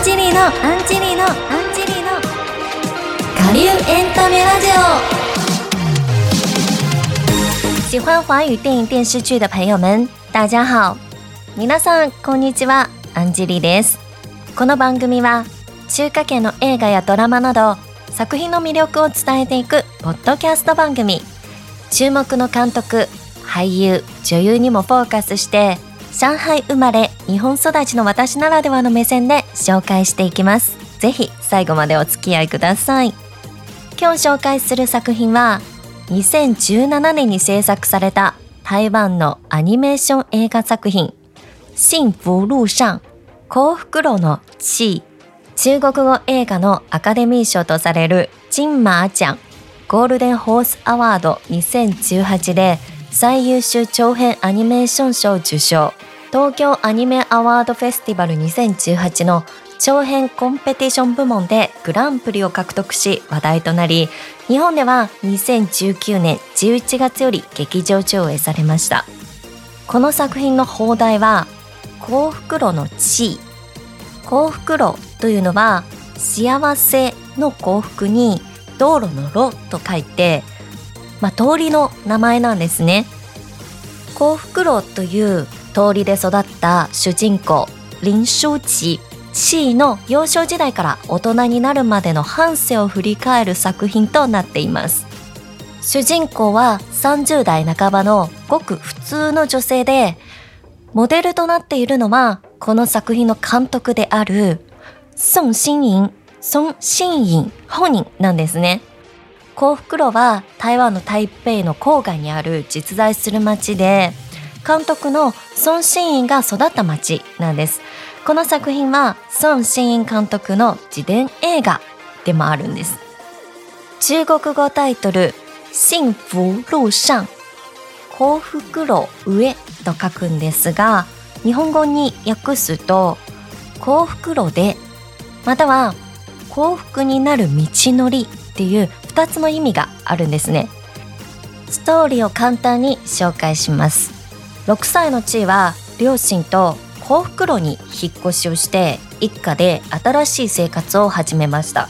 ンジェリーのアンジェリーのアンジェリーの。下流エンタメラジオ。喜欢华语电影电视剧的朋友们大家好。皆さんこんにちは。アンジリーです。この番組は中華系の映画やドラマなど作品の魅力を伝えていくポッドキャスト番組。注目の監督俳優女優にもフォーカスして上海生まれ日本育ちの私ならではの目線で紹介していきます。ぜひ最後までお付き合いください。今日紹介する作品は2017年に制作された台湾のアニメーション映画作品。幸福路上幸福路の地。位中国語映画のアカデミー賞とされる金馬奖。ゴールデンホースアワード2018で最優秀長編アニメーション賞受賞。東京アニメアワードフェスティバル2018の長編コンペティション部門でグランプリを獲得し話題となり日本では2019年11月より劇場上映されました。この作品の放題は幸福路の地。位幸福路というのは幸せの幸福に道路の路と書いてまあ、通りの名前なんですね。幸福路という通りで育った主人公林書地地位の幼少時代から大人になるまでの半生を振り返る作品となっています。主人公は30代半ばのごく普通の女性でモデルとなっているのはこの作品の監督である孫新颖孫新颖本人なんですね。幸福路は台湾の台北の郊外にある実在する町で監督の孫新颖が育った町なんです。この作品は孫新穎監督の自伝映画でもあるんです。中国語タイトル幸福路上幸福路上と書くんですが日本語に訳すと幸福路でまたは幸福になる道のりっていう2つの意味があるんですね。ストーリーを簡単に紹介します。6歳の地位は両親と幸福路に引っ越しをして一家で新しい生活を始めました。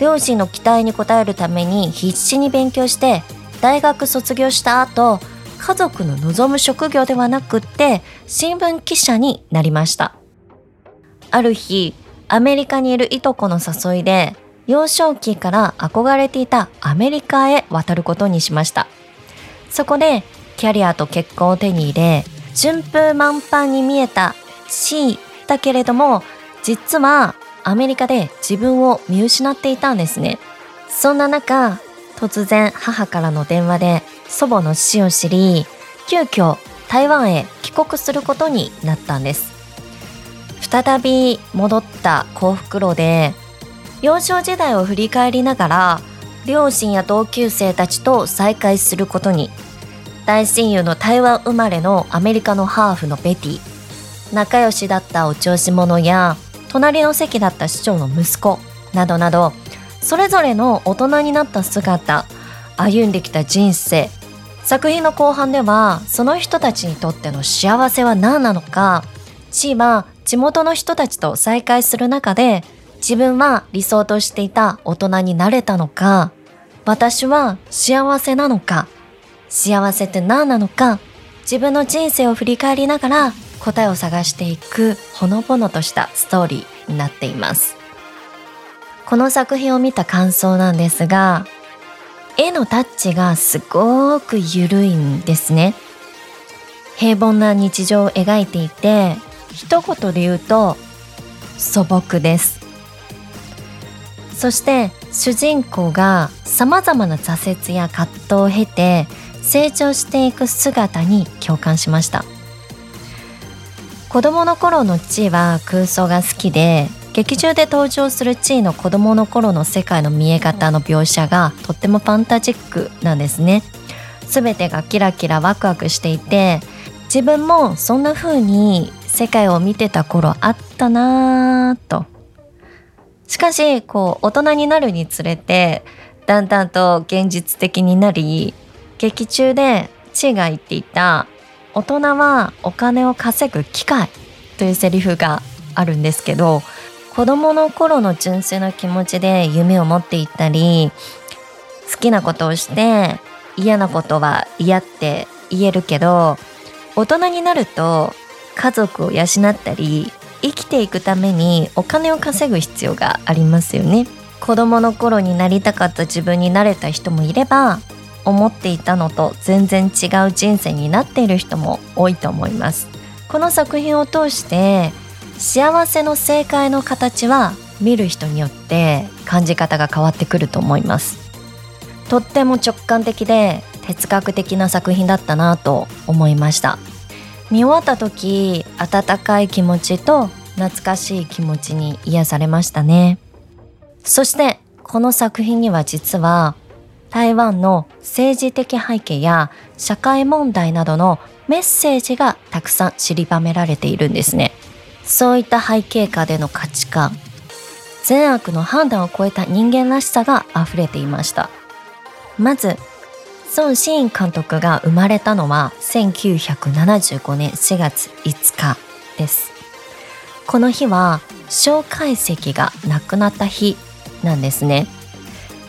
両親の期待に応えるために必死に勉強して大学卒業した後家族の望む職業ではなくって新聞記者になりました。ある日アメリカにいるいとこの誘いで幼少期から憧れていたアメリカへ渡ることにしました。そこでキャリアと結婚を手に入れ順風満帆に見えた地位だけれども実はアメリカで自分を見失っていたんですね。そんな中突然母からの電話で祖母の死を知り急遽台湾へ帰国することになったんです。再び戻った幸福路で幼少時代を振り返りながら両親や同級生たちと再会することに大親友の台湾生まれのアメリカのハーフのベティ仲良しだったお調子者や隣の席だった市長の息子などなどそれぞれの大人になった姿歩んできた人生。作品の後半ではその人たちにとっての幸せは何なのか地は地元の人たちと再会する中で自分は理想としていた大人になれたのか私は幸せなのか幸せって何なのか自分の人生を振り返りながら答えを探していくほのぼのとしたストーリーになっています。この作品を見た感想なんですが絵のタッチがすごく緩いんですね。平凡な日常を描いていて一言で言うと素朴です。そして主人公がさまざまな挫折や葛藤を経て成長していく姿に共感しました。子供の頃の地位は空想が好きで劇中で登場する地位の子供の頃の世界の見え方の描写がとってもファンタジックなんですね。全てがキラキラワクワクしていて自分もそんな風に世界を見てた頃あったなぁと。しかしこう大人になるにつれてだんだんと現実的になり劇中でチーが言っていた「大人はお金を稼ぐ機械」というセリフがあるんですけど子供の頃の純粋な気持ちで夢を持っていったり好きなことをして嫌なことは嫌って言えるけど大人になると家族を養ったり生きていくためにお金を稼ぐ必要がありますよね。子供の頃になりたかった自分になれた人もいれば思っていたのと全然違う人生になっている人も多いと思います。この作品を通して幸せの正解の形は見る人によって感じ方が変わってくると思います。とっても直感的で哲学的な作品だったなと思いました。見終わった時温かい気持ちと懐かしい気持ちに癒されましたね。そしてこの作品には実は台湾の政治的背景や社会問題などのメッセージがたくさん散りばめられているんですね。そういった背景下での価値観善悪の判断を超えた人間らしさが溢れていました。まず孫ン監督が生まれたのは1975年4月5日です。この日は蒋介石が亡くなった日なんですね。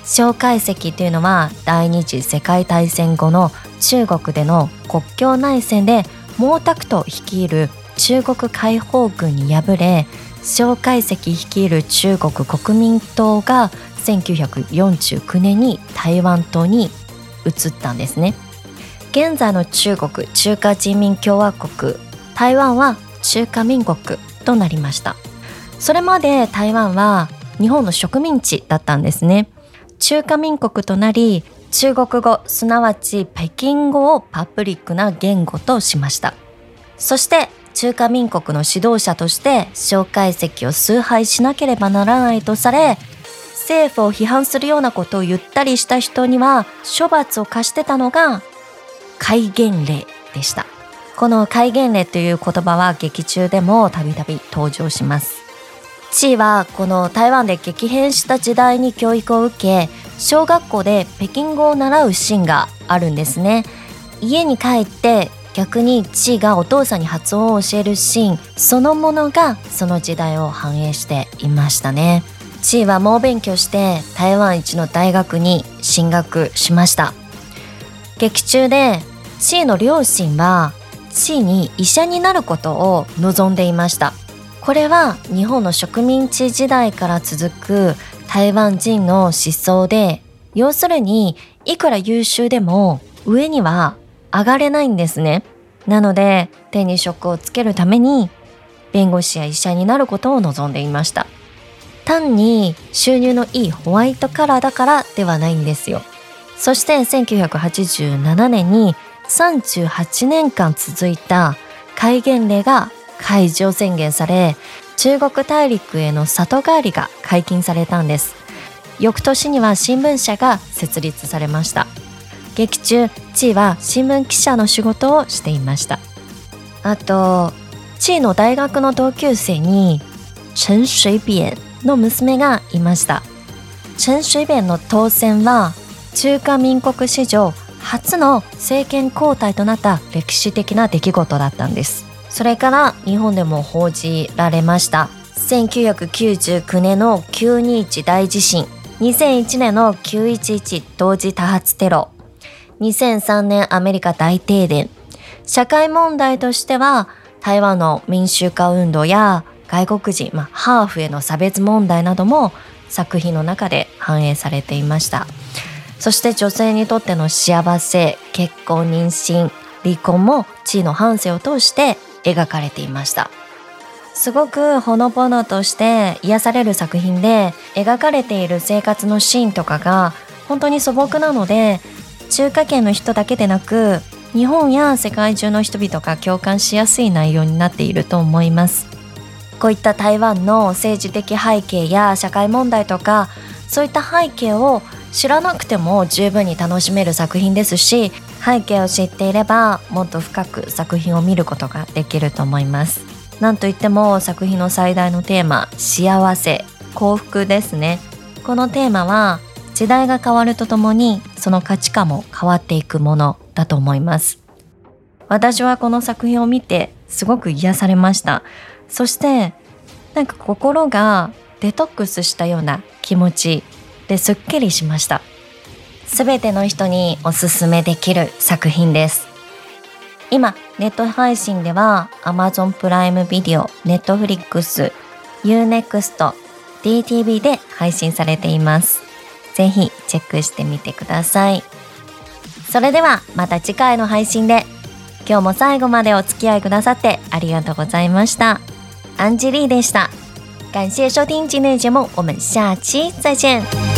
蒋介石というのは第二次世界大戦後の中国での国境内戦で毛沢東率いる中国解放軍に敗れ蒋介石率いる中国国民党が1949年に台湾島に移ったんですね。現在の中国中華人民共和国台湾は中華民国となりました。それまで台湾は日本の植民地だったんですね。中華民国となり中国語すなわち北京語をパブリックな言語としました。そして中華民国の指導者として蒋介石を崇拝しなければならないとされ政府を批判するようなことを言ったりした人には処罰を課してたのが戒厳令でした。この戒厳令という言葉は劇中でもたびたび登場します。地位はこの台湾で激変した時代に教育を受け小学校で北京語を習うシーンがあるんですね。家に帰って逆に地位がお父さんに発音を教えるシーンそのものがその時代を反映していましたね。地位は猛勉強して台湾一の大学に進学しました劇中で地位の両親は地位に医者になることを望んでいましたこれは日本の植民地時代から続く台湾人の思想で要するにいくら優秀でも上には上がれないんですね。なので手に職をつけるために弁護士や医者になることを望んでいました。単に収入のいいホワイトカラーだからではないんですよ。そして1987年に38年間続いた戒厳令が解除宣言され中国大陸への里帰りが解禁されたんです。翌年には新聞社が設立されました。劇中チーは新聞記者の仕事をしていました。あとチーの大学の同級生に陳水扁の娘がいました。陳水扁の当選は中華民国史上初の政権交代となった歴史的な出来事だったんです。それから日本でも報じられました。1999年の921大地震。2001年の911同時多発テロ。2003年アメリカ大停電。社会問題としては台湾の民衆化運動や外国人、まあ、ハーフへの差別問題なども作品の中で反映されていました。そして女性にとっての幸せ結婚妊娠離婚も地位の反省を通して描かれていました。すごくほのぼのとして癒される作品で描かれている生活のシーンとかが本当に素朴なので中華圏の人だけでなく日本や世界中の人々が共感しやすい内容になっていると思います。こういった台湾の政治的背景や社会問題とかそういった背景を知らなくても十分に楽しめる作品ですし背景を知っていればもっと深く作品を見ることができると思います。なんといっても作品の最大のテーマ幸せ幸福ですね。このテーマは時代が変わるとともにその価値観も変わっていくものだと思います。私はこの作品を見てすごく癒されました。そしてなんか心がデトックスしたような気持ちですっきりしました。すべての人におすすめできる作品です。今ネット配信では Amazon プライムビデオ、Netflix、Unext、DTV で配信されています。ぜひチェックしてみてください。それではまた次回の配信で。今日も最後までお付き合いくださってありがとうございました。アンジェリーでした感谢收听今天的节目，我们下期再见。